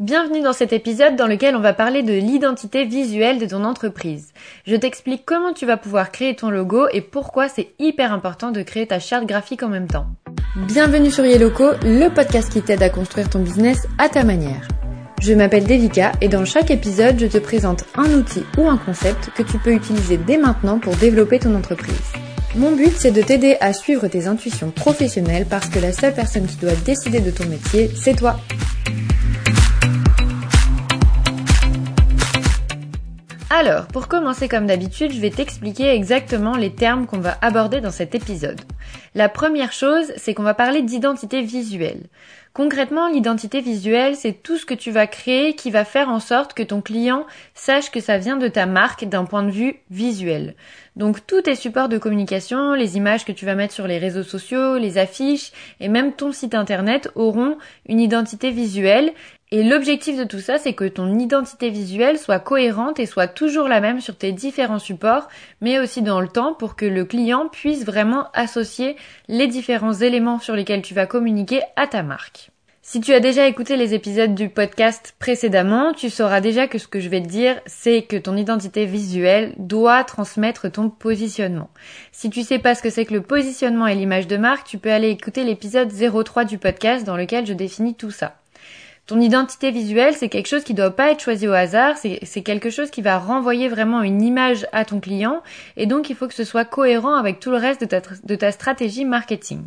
Bienvenue dans cet épisode dans lequel on va parler de l'identité visuelle de ton entreprise. Je t'explique comment tu vas pouvoir créer ton logo et pourquoi c'est hyper important de créer ta charte graphique en même temps. Bienvenue sur Yelloco, le podcast qui t'aide à construire ton business à ta manière. Je m'appelle Devika et dans chaque épisode, je te présente un outil ou un concept que tu peux utiliser dès maintenant pour développer ton entreprise. Mon but, c'est de t'aider à suivre tes intuitions professionnelles parce que la seule personne qui doit décider de ton métier, c'est toi. Alors, pour commencer comme d'habitude, je vais t'expliquer exactement les termes qu'on va aborder dans cet épisode. La première chose, c'est qu'on va parler d'identité visuelle. Concrètement, l'identité visuelle, c'est tout ce que tu vas créer qui va faire en sorte que ton client sache que ça vient de ta marque d'un point de vue visuel. Donc tous tes supports de communication, les images que tu vas mettre sur les réseaux sociaux, les affiches et même ton site internet auront une identité visuelle et l'objectif de tout ça, c'est que ton identité visuelle soit cohérente et soit toujours la même sur tes différents supports, mais aussi dans le temps pour que le client puisse vraiment associer les différents éléments sur lesquels tu vas communiquer à ta marque. Si tu as déjà écouté les épisodes du podcast précédemment, tu sauras déjà que ce que je vais te dire, c'est que ton identité visuelle doit transmettre ton positionnement. Si tu sais pas ce que c'est que le positionnement et l'image de marque, tu peux aller écouter l'épisode 03 du podcast dans lequel je définis tout ça. Ton identité visuelle, c'est quelque chose qui doit pas être choisi au hasard, c'est quelque chose qui va renvoyer vraiment une image à ton client, et donc il faut que ce soit cohérent avec tout le reste de ta, de ta stratégie marketing.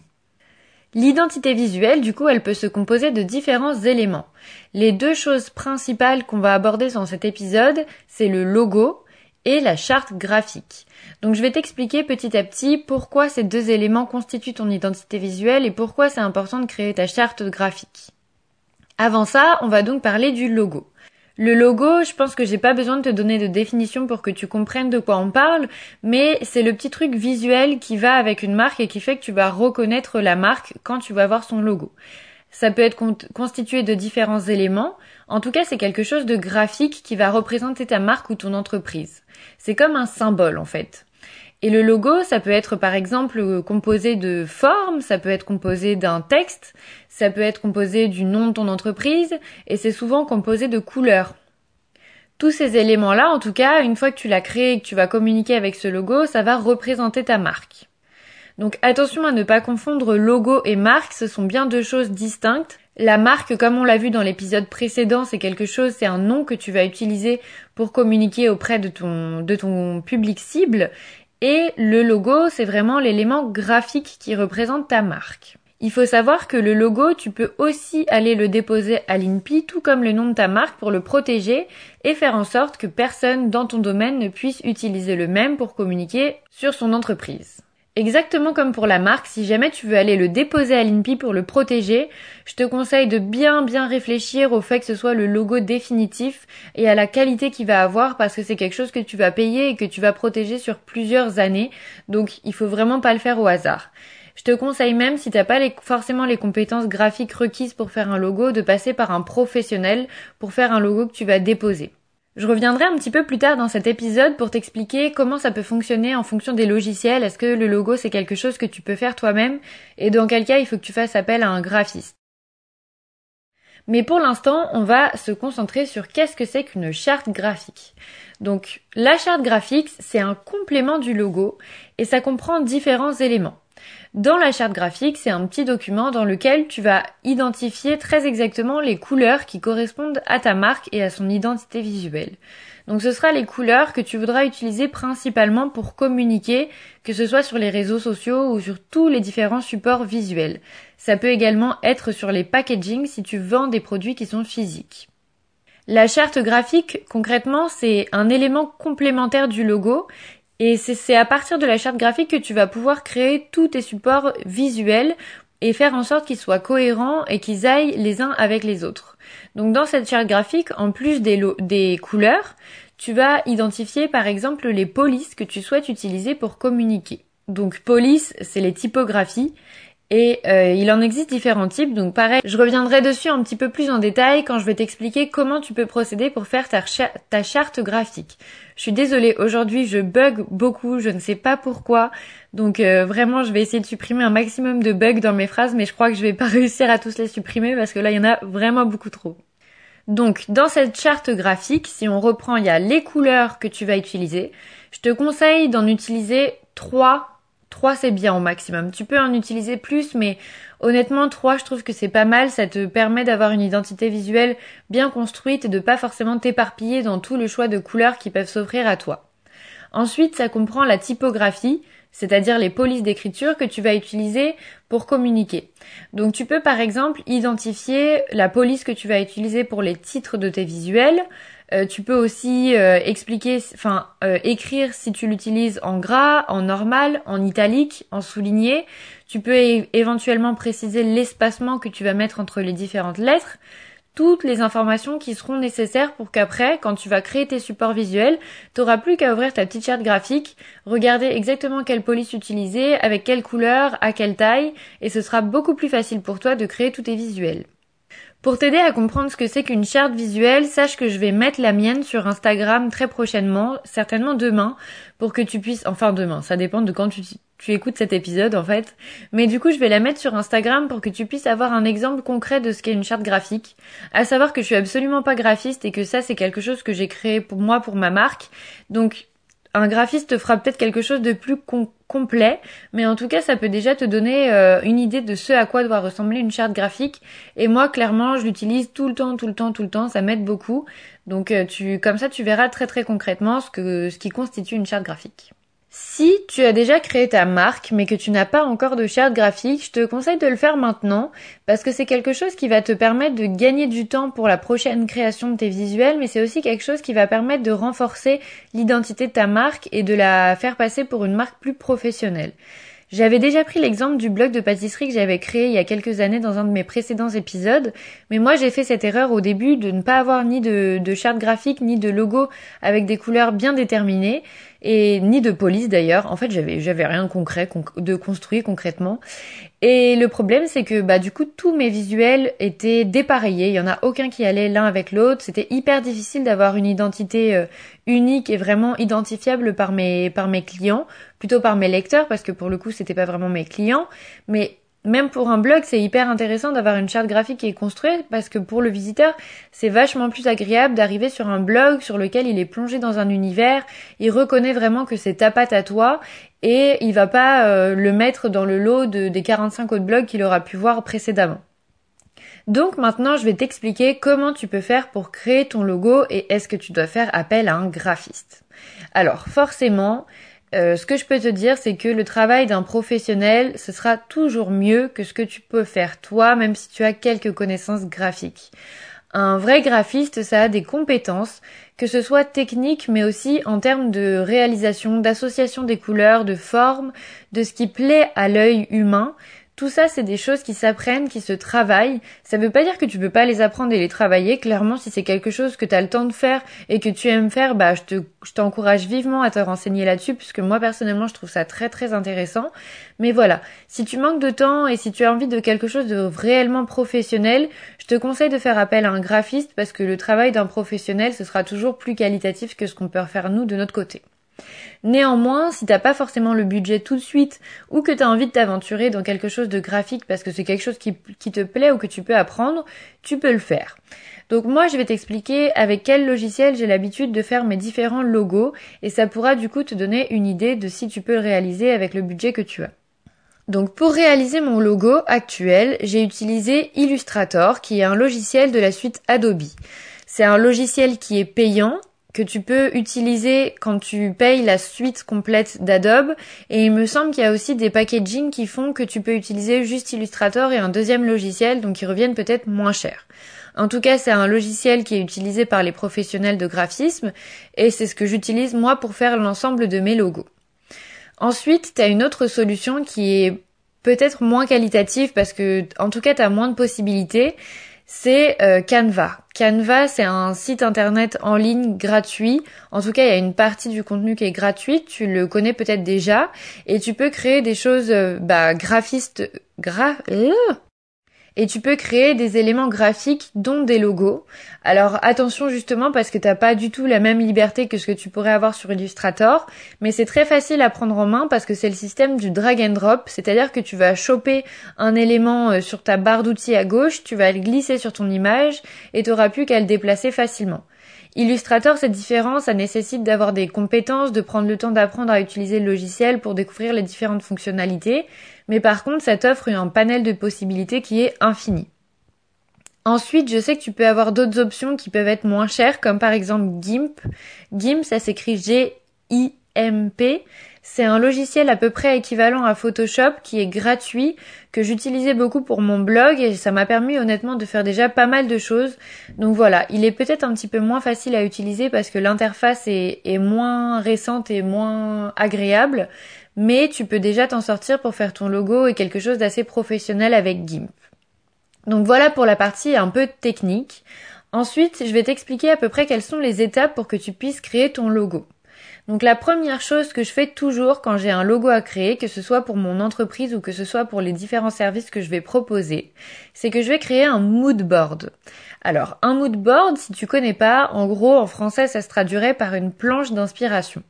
L'identité visuelle, du coup, elle peut se composer de différents éléments. Les deux choses principales qu'on va aborder dans cet épisode, c'est le logo et la charte graphique. Donc je vais t'expliquer petit à petit pourquoi ces deux éléments constituent ton identité visuelle et pourquoi c'est important de créer ta charte graphique. Avant ça, on va donc parler du logo. Le logo, je pense que j'ai pas besoin de te donner de définition pour que tu comprennes de quoi on parle, mais c'est le petit truc visuel qui va avec une marque et qui fait que tu vas reconnaître la marque quand tu vas voir son logo. Ça peut être constitué de différents éléments. En tout cas, c'est quelque chose de graphique qui va représenter ta marque ou ton entreprise. C'est comme un symbole, en fait. Et le logo, ça peut être par exemple composé de formes, ça peut être composé d'un texte, ça peut être composé du nom de ton entreprise, et c'est souvent composé de couleurs. Tous ces éléments-là, en tout cas, une fois que tu l'as créé et que tu vas communiquer avec ce logo, ça va représenter ta marque. Donc attention à ne pas confondre logo et marque, ce sont bien deux choses distinctes. La marque, comme on l'a vu dans l'épisode précédent, c'est quelque chose, c'est un nom que tu vas utiliser pour communiquer auprès de ton, de ton public cible. Et le logo, c'est vraiment l'élément graphique qui représente ta marque. Il faut savoir que le logo, tu peux aussi aller le déposer à l'INPI, tout comme le nom de ta marque, pour le protéger et faire en sorte que personne dans ton domaine ne puisse utiliser le même pour communiquer sur son entreprise. Exactement comme pour la marque, si jamais tu veux aller le déposer à l'INPI pour le protéger, je te conseille de bien bien réfléchir au fait que ce soit le logo définitif et à la qualité qu'il va avoir parce que c'est quelque chose que tu vas payer et que tu vas protéger sur plusieurs années. Donc il faut vraiment pas le faire au hasard. Je te conseille même, si t'as pas forcément les compétences graphiques requises pour faire un logo, de passer par un professionnel pour faire un logo que tu vas déposer. Je reviendrai un petit peu plus tard dans cet épisode pour t'expliquer comment ça peut fonctionner en fonction des logiciels. Est-ce que le logo c'est quelque chose que tu peux faire toi-même? Et dans quel cas il faut que tu fasses appel à un graphiste. Mais pour l'instant, on va se concentrer sur qu'est-ce que c'est qu'une charte graphique. Donc la charte graphique, c'est un complément du logo et ça comprend différents éléments. Dans la charte graphique, c'est un petit document dans lequel tu vas identifier très exactement les couleurs qui correspondent à ta marque et à son identité visuelle. Donc ce sera les couleurs que tu voudras utiliser principalement pour communiquer, que ce soit sur les réseaux sociaux ou sur tous les différents supports visuels. Ça peut également être sur les packaging si tu vends des produits qui sont physiques. La charte graphique, concrètement, c'est un élément complémentaire du logo et c'est à partir de la charte graphique que tu vas pouvoir créer tous tes supports visuels et faire en sorte qu'ils soient cohérents et qu'ils aillent les uns avec les autres. Donc dans cette charte graphique, en plus des, couleurs, tu vas identifier par exemple les polices que tu souhaites utiliser pour communiquer. Donc police, c'est les typographies et euh, il en existe différents types, donc pareil, je reviendrai dessus un petit peu plus en détail quand je vais t'expliquer comment tu peux procéder pour faire ta, charte graphique. Je suis désolée, aujourd'hui je bug beaucoup, je ne sais pas pourquoi, donc euh, vraiment je vais essayer de supprimer un maximum de bugs dans mes phrases, mais je crois que je vais pas réussir à tous les supprimer parce que là il y en a vraiment beaucoup trop. Donc, dans cette charte graphique, si on reprend, il y a les couleurs que tu vas utiliser. Je te conseille d'en utiliser trois. Trois, c'est bien au maximum. Tu peux en utiliser plus, mais honnêtement, trois, je trouve que c'est pas mal. Ça te permet d'avoir une identité visuelle bien construite et de pas forcément t'éparpiller dans tout le choix de couleurs qui peuvent s'offrir à toi. Ensuite, ça comprend la typographie c'est-à-dire les polices d'écriture que tu vas utiliser pour communiquer. Donc tu peux par exemple identifier la police que tu vas utiliser pour les titres de tes visuels. Euh, tu peux aussi euh, expliquer, enfin euh, écrire si tu l'utilises en gras, en normal, en italique, en souligné. Tu peux éventuellement préciser l'espacement que tu vas mettre entre les différentes lettres toutes les informations qui seront nécessaires pour qu'après, quand tu vas créer tes supports visuels, tu n'auras plus qu'à ouvrir ta petite charte graphique, regarder exactement quelle police utiliser, avec quelle couleur, à quelle taille, et ce sera beaucoup plus facile pour toi de créer tous tes visuels. Pour t'aider à comprendre ce que c'est qu'une charte visuelle, sache que je vais mettre la mienne sur Instagram très prochainement, certainement demain, pour que tu puisses, enfin demain, ça dépend de quand tu, écoutes cet épisode en fait, mais du coup je vais la mettre sur Instagram pour que tu puisses avoir un exemple concret de ce qu'est une charte graphique. À savoir que je suis absolument pas graphiste et que ça c'est quelque chose que j'ai créé pour moi, pour ma marque, donc un graphiste fera peut-être quelque chose de plus complet, mais en tout cas, ça peut déjà te donner euh, une idée de ce à quoi doit ressembler une charte graphique. Et moi, clairement, je l'utilise tout le temps, tout le temps, tout le temps. Ça m'aide beaucoup. Donc, euh, comme ça, tu verras très très concrètement ce ce qui constitue une charte graphique. Si tu as déjà créé ta marque mais que tu n'as pas encore de charte graphique, je te conseille de le faire maintenant parce que c'est quelque chose qui va te permettre de gagner du temps pour la prochaine création de tes visuels mais c'est aussi quelque chose qui va permettre de renforcer l'identité de ta marque et de la faire passer pour une marque plus professionnelle. J'avais déjà pris l'exemple du blog de pâtisserie que j'avais créé il y a quelques années dans un de mes précédents épisodes, mais moi j'ai fait cette erreur au début de ne pas avoir ni de, de charte graphique ni de logo avec des couleurs bien déterminées et ni de police d'ailleurs. En fait, j'avais j'avais rien de concret de construit concrètement. Et le problème c'est que bah du coup tous mes visuels étaient dépareillés, il y en a aucun qui allait l'un avec l'autre, c'était hyper difficile d'avoir une identité euh, unique et vraiment identifiable par mes par mes clients, plutôt par mes lecteurs parce que pour le coup, c'était pas vraiment mes clients, mais même pour un blog, c'est hyper intéressant d'avoir une charte graphique qui est construite parce que pour le visiteur, c'est vachement plus agréable d'arriver sur un blog sur lequel il est plongé dans un univers, il reconnaît vraiment que c'est ta patte à toi et il va pas euh, le mettre dans le lot de, des 45 autres blogs qu'il aura pu voir précédemment. Donc maintenant, je vais t'expliquer comment tu peux faire pour créer ton logo et est-ce que tu dois faire appel à un graphiste. Alors forcément, euh, ce que je peux te dire, c'est que le travail d'un professionnel, ce sera toujours mieux que ce que tu peux faire toi, même si tu as quelques connaissances graphiques. Un vrai graphiste, ça a des compétences, que ce soit techniques, mais aussi en termes de réalisation, d'association des couleurs, de forme, de ce qui plaît à l'œil humain. Tout ça, c'est des choses qui s'apprennent, qui se travaillent. Ça veut pas dire que tu peux pas les apprendre et les travailler. Clairement, si c'est quelque chose que tu as le temps de faire et que tu aimes faire, bah, je te, je t'encourage vivement à te renseigner là-dessus, puisque moi, personnellement, je trouve ça très, très intéressant. Mais voilà. Si tu manques de temps et si tu as envie de quelque chose de réellement professionnel, je te conseille de faire appel à un graphiste parce que le travail d'un professionnel, ce sera toujours plus qualitatif que ce qu'on peut faire nous de notre côté. Néanmoins, si t'as pas forcément le budget tout de suite ou que t'as envie de t'aventurer dans quelque chose de graphique parce que c'est quelque chose qui, qui, te plaît ou que tu peux apprendre, tu peux le faire. Donc moi, je vais t'expliquer avec quel logiciel j'ai l'habitude de faire mes différents logos et ça pourra du coup te donner une idée de si tu peux le réaliser avec le budget que tu as. Donc pour réaliser mon logo actuel, j'ai utilisé Illustrator qui est un logiciel de la suite Adobe. C'est un logiciel qui est payant que tu peux utiliser quand tu payes la suite complète d'Adobe. Et il me semble qu'il y a aussi des packaging qui font que tu peux utiliser juste Illustrator et un deuxième logiciel, donc ils reviennent peut-être moins cher. En tout cas, c'est un logiciel qui est utilisé par les professionnels de graphisme et c'est ce que j'utilise moi pour faire l'ensemble de mes logos. Ensuite, tu as une autre solution qui est peut-être moins qualitative parce que en tout cas, tu as moins de possibilités c'est euh, Canva. Canva, c'est un site internet en ligne gratuit. En tout cas, il y a une partie du contenu qui est gratuite. Tu le connais peut-être déjà. Et tu peux créer des choses euh, bah, graphistes... Gra... Et tu peux créer des éléments graphiques dont des logos. Alors attention justement parce que t'as pas du tout la même liberté que ce que tu pourrais avoir sur Illustrator, mais c'est très facile à prendre en main parce que c'est le système du drag and drop, c'est-à-dire que tu vas choper un élément euh, sur ta barre d'outils à gauche, tu vas le glisser sur ton image et t'auras plus qu'à le déplacer facilement. Illustrator, cette différence, ça nécessite d'avoir des compétences, de prendre le temps d'apprendre à utiliser le logiciel pour découvrir les différentes fonctionnalités, mais par contre, ça t'offre un panel de possibilités qui est infini. Ensuite, je sais que tu peux avoir d'autres options qui peuvent être moins chères, comme par exemple GIMP. GIMP, ça s'écrit G-I-M-P. C'est un logiciel à peu près équivalent à Photoshop qui est gratuit, que j'utilisais beaucoup pour mon blog et ça m'a permis honnêtement de faire déjà pas mal de choses. Donc voilà, il est peut-être un petit peu moins facile à utiliser parce que l'interface est, moins récente et moins agréable, mais tu peux déjà t'en sortir pour faire ton logo et quelque chose d'assez professionnel avec GIMP. Donc voilà pour la partie un peu technique. Ensuite, je vais t'expliquer à peu près quelles sont les étapes pour que tu puisses créer ton logo. Donc la première chose que je fais toujours quand j'ai un logo à créer, que ce soit pour mon entreprise ou que ce soit pour les différents services que je vais proposer, c'est que je vais créer un mood board. Alors un mood board, si tu connais pas, en gros en français ça se traduirait par une planche d'inspiration.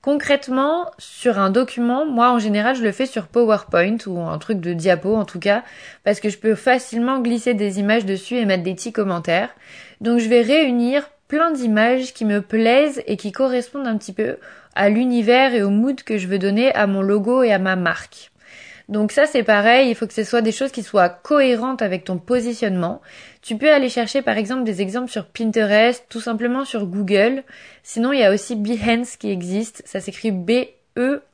Concrètement, sur un document, moi en général je le fais sur PowerPoint ou un truc de diapo en tout cas, parce que je peux facilement glisser des images dessus et mettre des petits commentaires. Donc je vais réunir plein d'images qui me plaisent et qui correspondent un petit peu à l'univers et au mood que je veux donner à mon logo et à ma marque. Donc ça c'est pareil, il faut que ce soit des choses qui soient cohérentes avec ton positionnement. Tu peux aller chercher par exemple des exemples sur Pinterest, tout simplement sur Google. Sinon il y a aussi Behance qui existe, ça s'écrit B-E-H-A-N-C-E.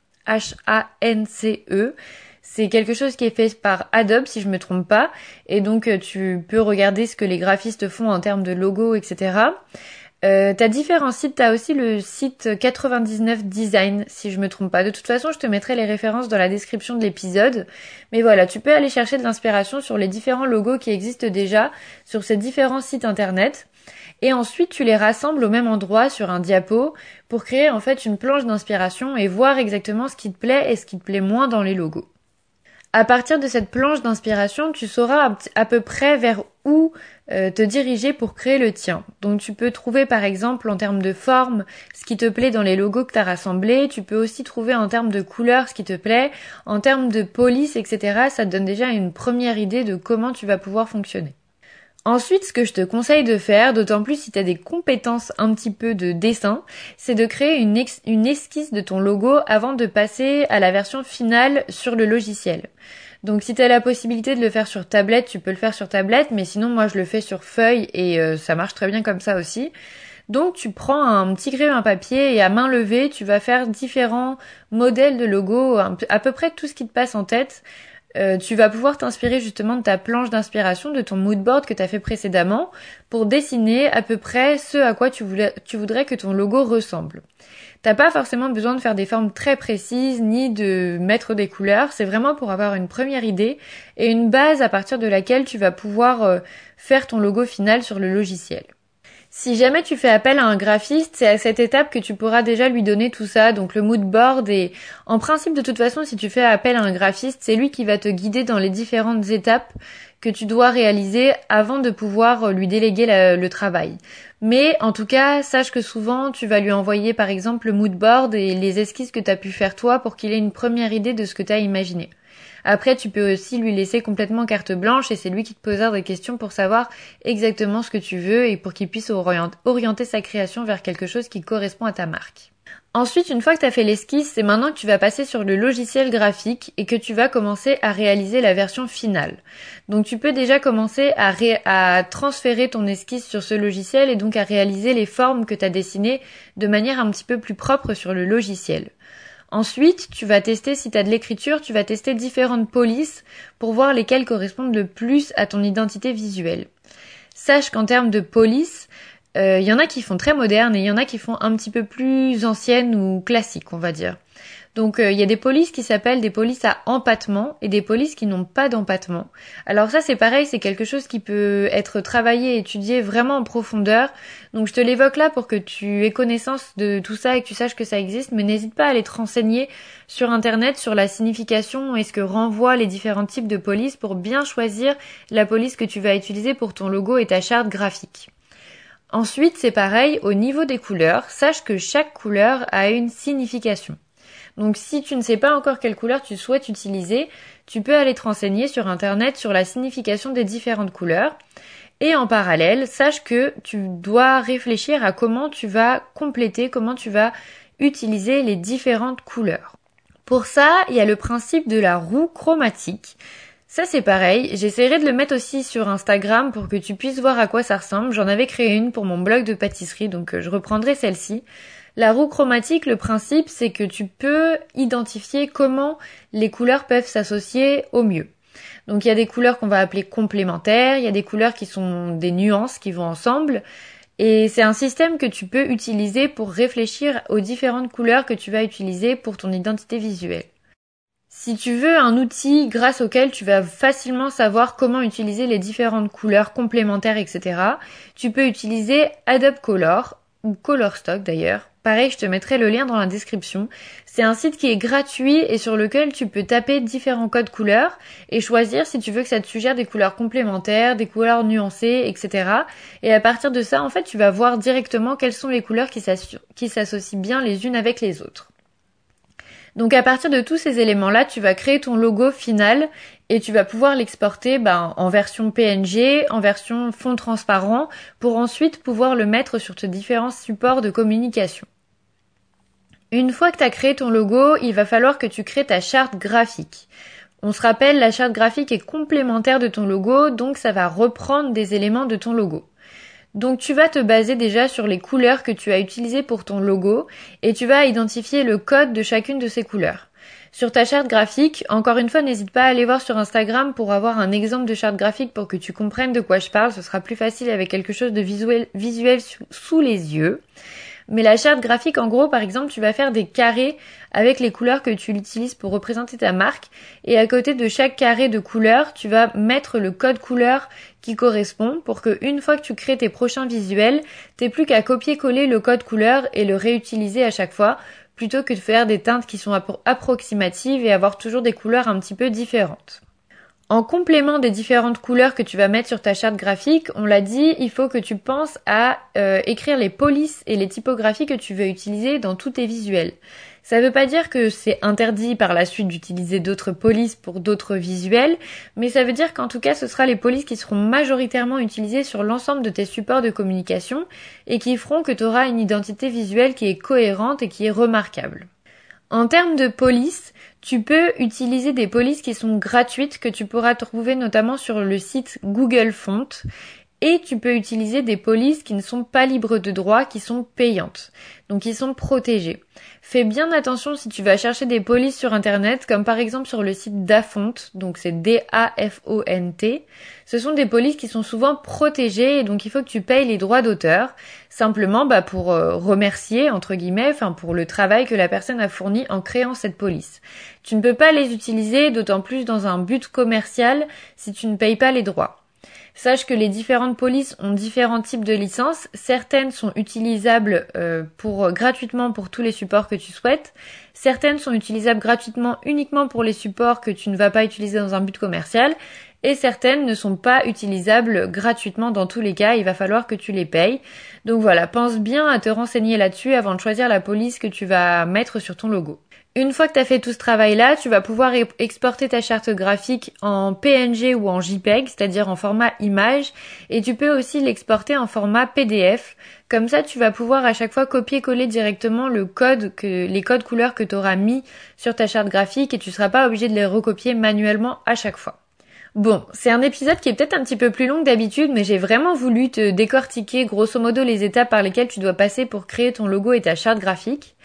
C'est quelque chose qui est fait par Adobe si je me trompe pas. Et donc euh, tu peux regarder ce que les graphistes font en termes de logo, etc. Euh, t'as différents sites, t'as aussi le site 99 Design, si je me trompe pas. De toute façon, je te mettrai les références dans la description de l'épisode. Mais voilà, tu peux aller chercher de l'inspiration sur les différents logos qui existent déjà sur ces différents sites internet. Et ensuite, tu les rassembles au même endroit sur un diapo pour créer en fait une planche d'inspiration et voir exactement ce qui te plaît et ce qui te plaît moins dans les logos. À partir de cette planche d'inspiration, tu sauras à peu près vers où euh, te diriger pour créer le tien. Donc tu peux trouver par exemple en termes de forme ce qui te plaît dans les logos que tu as rassemblés, tu peux aussi trouver en termes de couleur ce qui te plaît, en termes de police, etc. Ça te donne déjà une première idée de comment tu vas pouvoir fonctionner. Ensuite, ce que je te conseille de faire, d'autant plus si tu as des compétences un petit peu de dessin, c'est de créer une, esquisse de ton logo avant de passer à la version finale sur le logiciel. Donc si tu as la possibilité de le faire sur tablette, tu peux le faire sur tablette, mais sinon moi je le fais sur feuille et euh, ça marche très bien comme ça aussi. Donc tu prends un petit crayon, un papier et à main levée, tu vas faire différents modèles de logo, à peu près tout ce qui te passe en tête. Euh, tu vas pouvoir t'inspirer justement de ta planche d'inspiration, de ton mood board que tu as fait précédemment, pour dessiner à peu près ce à quoi tu, voudrais que ton logo ressemble. T'as pas forcément besoin de faire des formes très précises ni de mettre des couleurs, c'est vraiment pour avoir une première idée et une base à partir de laquelle tu vas pouvoir euh, faire ton logo final sur le logiciel. Si jamais tu fais appel à un graphiste, c'est à cette étape que tu pourras déjà lui donner tout ça, donc le mood board et en principe de toute façon si tu fais appel à un graphiste, c'est lui qui va te guider dans les différentes étapes que tu dois réaliser avant de pouvoir lui déléguer le travail. Mais en tout cas, sache que souvent tu vas lui envoyer par exemple le mood board et les esquisses que tu as pu faire toi pour qu'il ait une première idée de ce que tu as imaginé. Après, tu peux aussi lui laisser complètement carte blanche et c'est lui qui te posera des questions pour savoir exactement ce que tu veux et pour qu'il puisse orienter sa création vers quelque chose qui correspond à ta marque. Ensuite, une fois que tu as fait l'esquisse, c'est maintenant que tu vas passer sur le logiciel graphique et que tu vas commencer à réaliser la version finale. Donc tu peux déjà commencer à, transférer ton esquisse sur ce logiciel et donc à réaliser les formes que tu as dessinées de manière un petit peu plus propre sur le logiciel. Ensuite, tu vas tester, si tu as de l'écriture, tu vas tester différentes polices pour voir lesquelles correspondent le plus à ton identité visuelle. Sache qu'en termes de police, il euh, y en a qui font très moderne et il y en a qui font un petit peu plus ancienne ou classique, on va dire. Donc euh, il y a des polices qui s'appellent des polices à empattement et des polices qui n'ont pas d'empattement. Alors ça c'est pareil, c'est quelque chose qui peut être travaillé étudié vraiment en profondeur. Donc je te l'évoque là pour que tu aies connaissance de tout ça et que tu saches que ça existe, mais n'hésite pas à aller te renseigner sur internet sur la signification et ce que renvoient les différents types de polices pour bien choisir la police que tu vas utiliser pour ton logo et ta charte graphique. Ensuite, c'est pareil au niveau des couleurs, sache que chaque couleur a une signification. Donc si tu ne sais pas encore quelle couleur tu souhaites utiliser, tu peux aller te renseigner sur Internet sur la signification des différentes couleurs. Et en parallèle, sache que tu dois réfléchir à comment tu vas compléter, comment tu vas utiliser les différentes couleurs. Pour ça, il y a le principe de la roue chromatique. Ça c'est pareil, j'essaierai de le mettre aussi sur Instagram pour que tu puisses voir à quoi ça ressemble. J'en avais créé une pour mon blog de pâtisserie, donc euh, je reprendrai celle-ci. La roue chromatique, le principe, c'est que tu peux identifier comment les couleurs peuvent s'associer au mieux. Donc il y a des couleurs qu'on va appeler complémentaires, il y a des couleurs qui sont des nuances qui vont ensemble. Et c'est un système que tu peux utiliser pour réfléchir aux différentes couleurs que tu vas utiliser pour ton identité visuelle. Si tu veux un outil grâce auquel tu vas facilement savoir comment utiliser les différentes couleurs complémentaires, etc., tu peux utiliser Adobe Color ou Colorstock d'ailleurs. Pareil, je te mettrai le lien dans la description. C'est un site qui est gratuit et sur lequel tu peux taper différents codes couleurs et choisir si tu veux que ça te suggère des couleurs complémentaires, des couleurs nuancées, etc. Et à partir de ça, en fait, tu vas voir directement quelles sont les couleurs qui s'associent bien les unes avec les autres. Donc à partir de tous ces éléments-là, tu vas créer ton logo final et tu vas pouvoir l'exporter ben, en version PNG, en version fond transparent, pour ensuite pouvoir le mettre sur tes différents supports de communication. Une fois que tu as créé ton logo, il va falloir que tu crées ta charte graphique. On se rappelle, la charte graphique est complémentaire de ton logo, donc ça va reprendre des éléments de ton logo. Donc tu vas te baser déjà sur les couleurs que tu as utilisées pour ton logo et tu vas identifier le code de chacune de ces couleurs. Sur ta charte graphique, encore une fois, n'hésite pas à aller voir sur Instagram pour avoir un exemple de charte graphique pour que tu comprennes de quoi je parle. Ce sera plus facile avec quelque chose de visuel, sous les yeux. Mais la charte graphique, en gros, par exemple, tu vas faire des carrés avec les couleurs que tu utilises pour représenter ta marque. Et à côté de chaque carré de couleur, tu vas mettre le code couleur qui correspond pour que une fois que tu crées tes prochains visuels, t'aies plus qu'à copier-coller le code couleur et le réutiliser à chaque fois plutôt que de faire des teintes qui sont approximatives et avoir toujours des couleurs un petit peu différentes. En complément des différentes couleurs que tu vas mettre sur ta charte graphique, on l'a dit, il faut que tu penses à euh, écrire les polices et les typographies que tu veux utiliser dans tous tes visuels. Ça ne veut pas dire que c'est interdit par la suite d'utiliser d'autres polices pour d'autres visuels, mais ça veut dire qu'en tout cas ce sera les polices qui seront majoritairement utilisées sur l'ensemble de tes supports de communication et qui feront que tu auras une identité visuelle qui est cohérente et qui est remarquable. En termes de police, tu peux utiliser des polices qui sont gratuites que tu pourras trouver notamment sur le site Google Font et tu peux utiliser des polices qui ne sont pas libres de droit, qui sont payantes. Donc qui sont protégées. Fais bien attention si tu vas chercher des polices sur internet, comme par exemple sur le site Dafont, donc c'est D-A-F-O-N-T. Ce sont des polices qui sont souvent protégées et donc il faut que tu payes les droits d'auteur, simplement bah, pour euh, remercier, entre guillemets, enfin pour le travail que la personne a fourni en créant cette police. Tu ne peux pas les utiliser, d'autant plus dans un but commercial, si tu ne payes pas les droits. Sache que les différentes polices ont différents types de licences. Certaines sont utilisables euh, pour gratuitement pour tous les supports que tu souhaites. Certaines sont utilisables gratuitement uniquement pour les supports que tu ne vas pas utiliser dans un but commercial. Et certaines ne sont pas utilisables gratuitement dans tous les cas. Il va falloir que tu les payes. Donc voilà, pense bien à te renseigner là-dessus avant de choisir la police que tu vas mettre sur ton logo. Une fois que tu as fait tout ce travail-là, tu vas pouvoir exporter ta charte graphique en PNG ou en JPEG, c'est-à-dire en format image, et tu peux aussi l'exporter en format PDF. Comme ça, tu vas pouvoir à chaque fois copier-coller directement le code que, les codes couleurs que tu auras mis sur ta charte graphique et tu seras pas obligé de les recopier manuellement à chaque fois. Bon, c'est un épisode qui est peut-être un petit peu plus long que d'habitude, mais j'ai vraiment voulu te décortiquer grosso modo les étapes par lesquelles tu dois passer pour créer ton logo et ta charte graphique.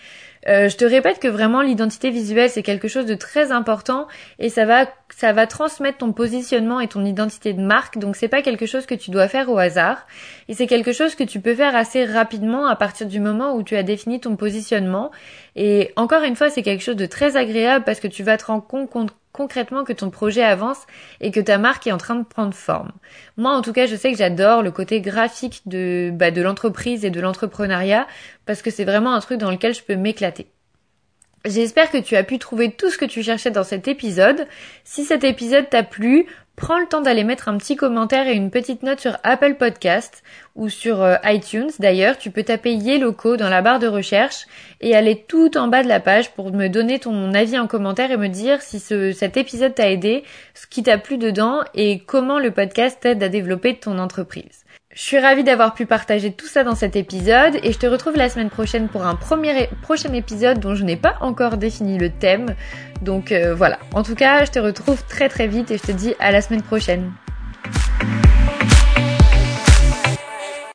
Euh, je te répète que vraiment l'identité visuelle c'est quelque chose de très important et ça va ça va transmettre ton positionnement et ton identité de marque. Donc c'est pas quelque chose que tu dois faire au hasard et c'est quelque chose que tu peux faire assez rapidement à partir du moment où tu as défini ton positionnement. Et encore une fois c'est quelque chose de très agréable parce que tu vas te rendre compte concrètement que ton projet avance et que ta marque est en train de prendre forme. Moi, en tout cas, je sais que j'adore le côté graphique de, bah, de l'entreprise et de l'entrepreneuriat parce que c'est vraiment un truc dans lequel je peux m'éclater. J'espère que tu as pu trouver tout ce que tu cherchais dans cet épisode. Si cet épisode t'a plu, prends le temps d'aller mettre un petit commentaire et une petite note sur Apple Podcast ou sur euh, iTunes. D'ailleurs, tu peux taper Yelloco dans la barre de recherche et aller tout en bas de la page pour me donner ton avis en commentaire et me dire si cet épisode t'a aidé, ce qui t'a plu dedans et comment le podcast t'aide à développer ton entreprise. Je suis ravie d'avoir pu partager tout ça dans cet épisode et je te retrouve la semaine prochaine pour un premier prochain épisode dont je n'ai pas encore défini le thème. Donc euh, voilà. En tout cas, je te retrouve très très vite et je te dis à la semaine prochaine.